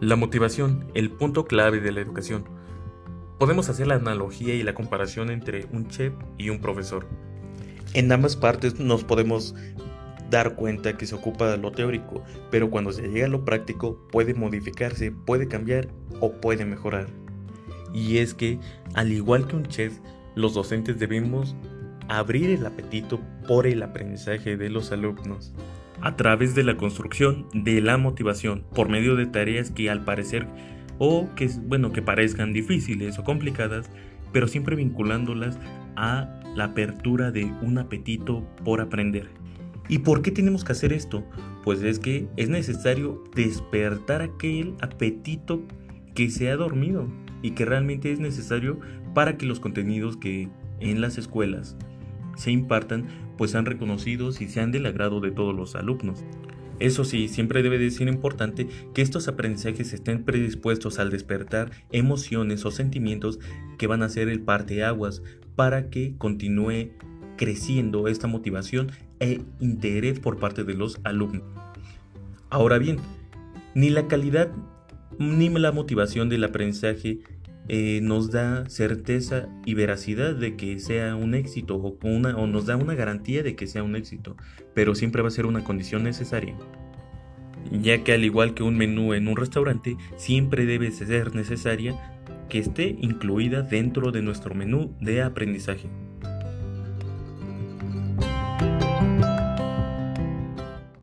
La motivación, el punto clave de la educación. Podemos hacer la analogía y la comparación entre un chef y un profesor. En ambas partes nos podemos dar cuenta que se ocupa de lo teórico, pero cuando se llega a lo práctico puede modificarse, puede cambiar o puede mejorar. Y es que, al igual que un chef, los docentes debemos abrir el apetito por el aprendizaje de los alumnos a través de la construcción de la motivación por medio de tareas que al parecer o que bueno que parezcan difíciles o complicadas pero siempre vinculándolas a la apertura de un apetito por aprender ¿Y por qué tenemos que hacer esto? Pues es que es necesario despertar aquel apetito que se ha dormido y que realmente es necesario para que los contenidos que en las escuelas se impartan pues sean reconocidos y sean del agrado de todos los alumnos. Eso sí, siempre debe de ser importante que estos aprendizajes estén predispuestos al despertar emociones o sentimientos que van a ser el parteaguas para que continúe creciendo esta motivación e interés por parte de los alumnos. Ahora bien, ni la calidad ni la motivación del aprendizaje eh, nos da certeza y veracidad de que sea un éxito o, nos da una garantía de que sea un éxito, pero siempre va a ser una condición necesaria ya que al igual que un menú en un restaurante, siempre debe ser necesaria que esté incluida dentro de nuestro menú de aprendizaje.